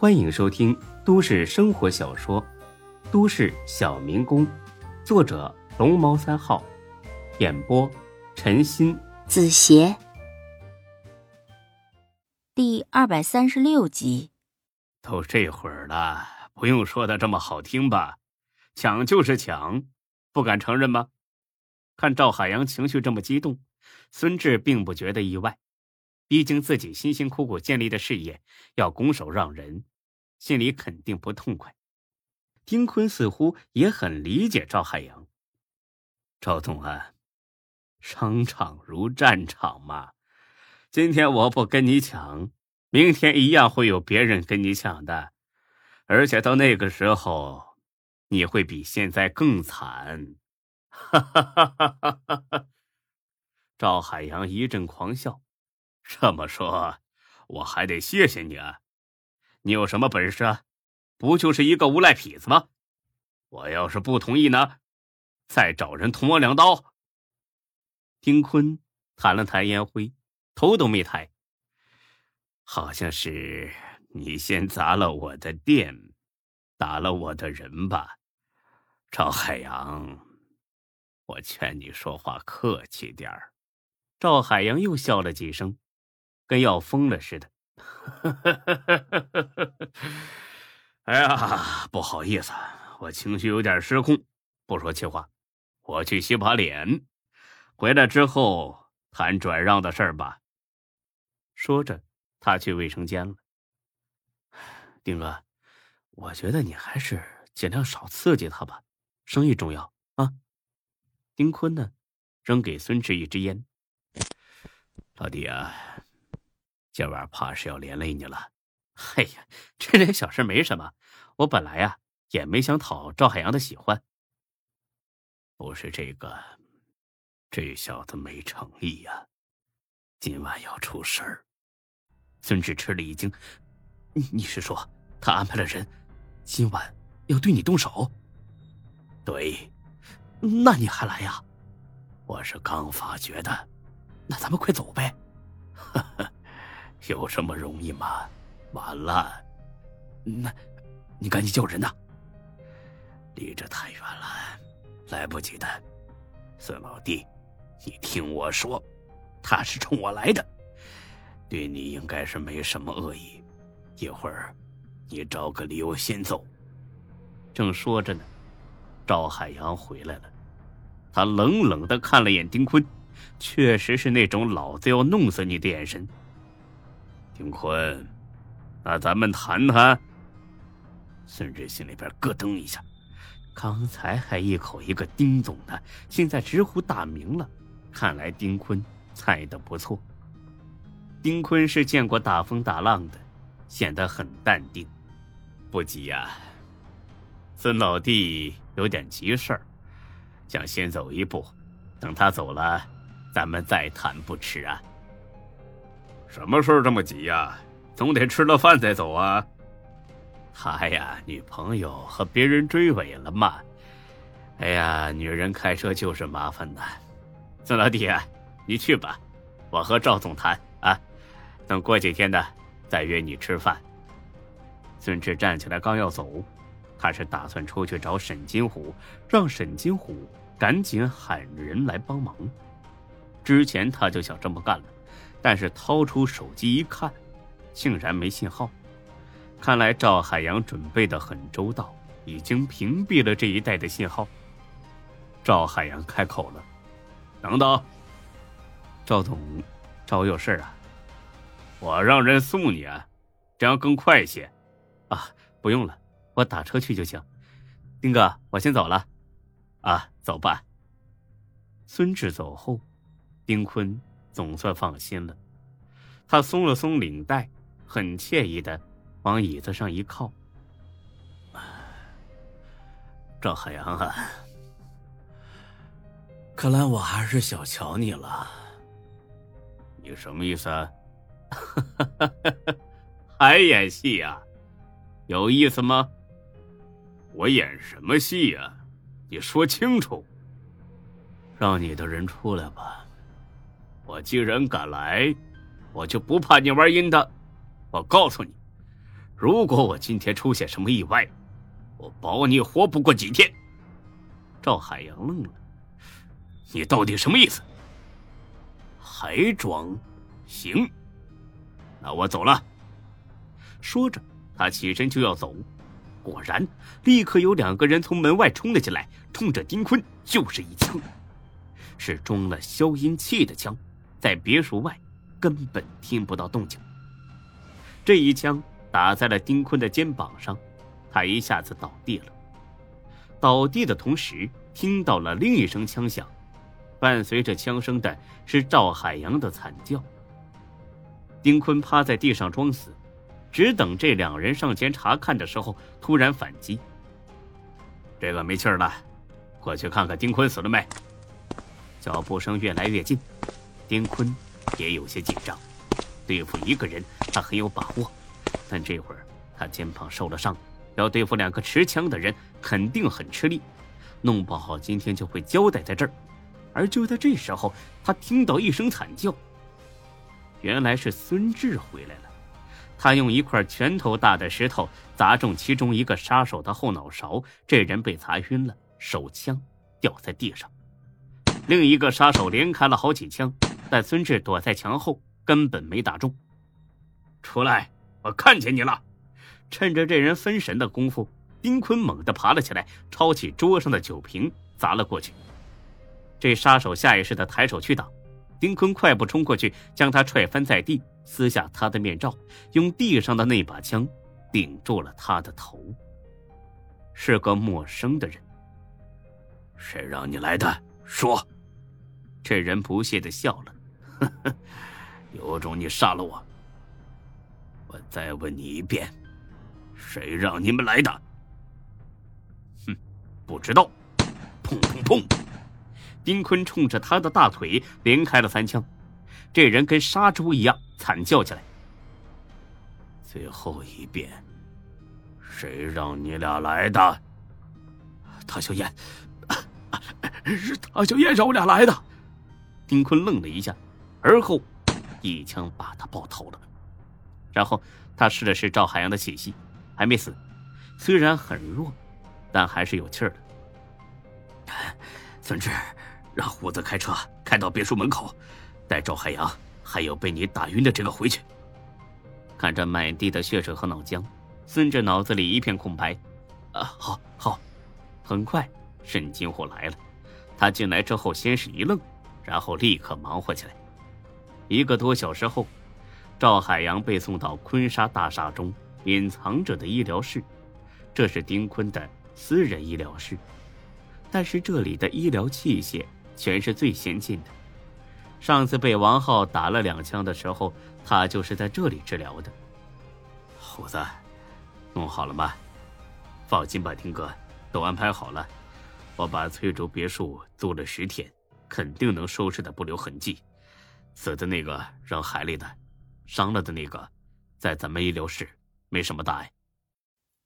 欢迎收听都市生活小说《都市小民工》，作者龙猫三号，演播陈鑫、子邪，第二百三十六集。都这会儿了，不用说的这么好听吧？抢就是抢，不敢承认吗？看赵海洋情绪这么激动，孙志并不觉得意外。毕竟自己辛辛苦苦建立的事业要拱手让人，心里肯定不痛快。丁坤似乎也很理解赵海洋。赵总啊，商场如战场嘛，今天我不跟你抢，明天一样会有别人跟你抢的，而且到那个时候，你会比现在更惨。哈哈哈哈哈哈！赵海洋一阵狂笑。这么说，我还得谢谢你啊！你有什么本事啊？不就是一个无赖痞子吗？我要是不同意呢，再找人捅我两刀。丁坤弹了弹烟灰，头都没抬。好像是你先砸了我的店，打了我的人吧？赵海洋，我劝你说话客气点儿。赵海洋又笑了几声。跟要疯了似的，哎呀，不好意思，我情绪有点失控，不说气话，我去洗把脸，回来之后谈转让的事儿吧。说着，他去卫生间了。丁哥，我觉得你还是尽量少刺激他吧，生意重要啊。丁坤呢，扔给孙志一支烟。老弟啊。今晚怕是要连累你了。哎呀，这点小事没什么。我本来呀也没想讨赵海洋的喜欢。不是这个，这小子没诚意呀。今晚要出事儿。孙志吃了一惊：“你你是说他安排了人，今晚要对你动手？”“对。”“那你还来呀？”“我是刚发觉的。”“那咱们快走呗。”“。”有这么容易吗？完了，那，你赶紧叫人呐！离这太远了，来不及的。孙老弟，你听我说，他是冲我来的，对你应该是没什么恶意。一会儿，你找个理由先走。正说着呢，赵海洋回来了，他冷冷的看了眼丁坤，确实是那种老子要弄死你的眼神。丁坤，那咱们谈谈。孙志心里边咯噔一下，刚才还一口一个丁总呢，现在直呼大名了。看来丁坤猜的不错。丁坤是见过大风大浪的，显得很淡定。不急呀，孙老弟有点急事儿，想先走一步，等他走了，咱们再谈不迟啊。什么事这么急呀？总得吃了饭再走啊！他呀，女朋友和别人追尾了嘛。哎呀，女人开车就是麻烦呐。孙老弟啊，你去吧，我和赵总谈啊。等过几天呢，再约你吃饭。孙志站起来刚要走，他是打算出去找沈金虎，让沈金虎赶紧喊人来帮忙。之前他就想这么干了。但是掏出手机一看，竟然没信号。看来赵海洋准备的很周到，已经屏蔽了这一带的信号。赵海洋开口了：“等等，赵总，找我有事啊？我让人送你啊，这样更快些。啊，不用了，我打车去就行。丁哥，我先走了。啊，走吧。”孙志走后，丁坤。总算放心了，他松了松领带，很惬意的往椅子上一靠。赵海洋啊，看来我还是小瞧你了。你什么意思？啊？还演戏呀？有意思吗？我演什么戏呀？你说清楚。让你的人出来吧。我既然敢来，我就不怕你玩阴的。我告诉你，如果我今天出现什么意外，我保你活不过几天。赵海洋愣了，你到底什么意思？还装？行，那我走了。说着，他起身就要走，果然，立刻有两个人从门外冲了进来，冲着丁坤就是一枪，是装了消音器的枪，在别墅外根本听不到动静。这一枪打在了丁坤的肩膀上，他一下子倒地了。倒地的同时，听到了另一声枪响，伴随着枪声的是赵海洋的惨叫。丁坤趴在地上装死，只等这两人上前查看的时候，突然反击。这个没气儿了，过去看看丁坤死了没。脚步声越来越近，丁坤也有些紧张。对付一个人，他很有把握，但这会儿他肩膀受了伤，要对付两个持枪的人，肯定很吃力，弄不好今天就会交代在这儿。而就在这时候，他听到一声惨叫。原来是孙志回来了，他用一块拳头大的石头砸中其中一个杀手的后脑勺，这人被砸晕了，手枪掉在地上。另一个杀手连开了好几枪，但孙志躲在墙后，根本没打中。出来，我看见你了！趁着这人分神的功夫，丁坤猛地爬了起来，抄起桌上的酒瓶砸了过去。这杀手下意识的抬手去挡。丁坤快步冲过去，将他踹翻在地，撕下他的面罩，用地上的那把枪顶住了他的头。是个陌生的人。谁让你来的？说。这人不屑的笑了，有种你杀了我。我再问你一遍，谁让你们来的？哼，不知道。砰砰砰。丁坤冲着他的大腿连开了三枪，这人跟杀猪一样惨叫起来。最后一遍，谁让你俩来的？唐小燕，是唐小燕让我俩来的。丁坤愣了一下，而后一枪把他爆头了。然后他试了试赵海洋的气息，还没死，虽然很弱，但还是有气儿的。孙志。让虎子开车开到别墅门口，带赵海洋还有被你打晕的这个回去。看着满地的血水和脑浆，孙志脑子里一片空白。啊，好，好。很快，沈金虎来了。他进来之后，先是一愣，然后立刻忙活起来。一个多小时后，赵海洋被送到坤沙大厦中隐藏着的医疗室，这是丁坤的私人医疗室，但是这里的医疗器械。全是最先进的。上次被王浩打了两枪的时候，他就是在这里治疗的。虎子，弄好了吗？放心吧，丁哥，都安排好了。我把翠竹别墅租了十天，肯定能收拾的不留痕迹。死的那个扔海里的，伤了的那个，在咱们医疗室，没什么大碍。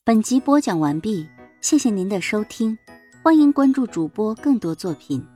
本集播讲完毕，谢谢您的收听，欢迎关注主播更多作品。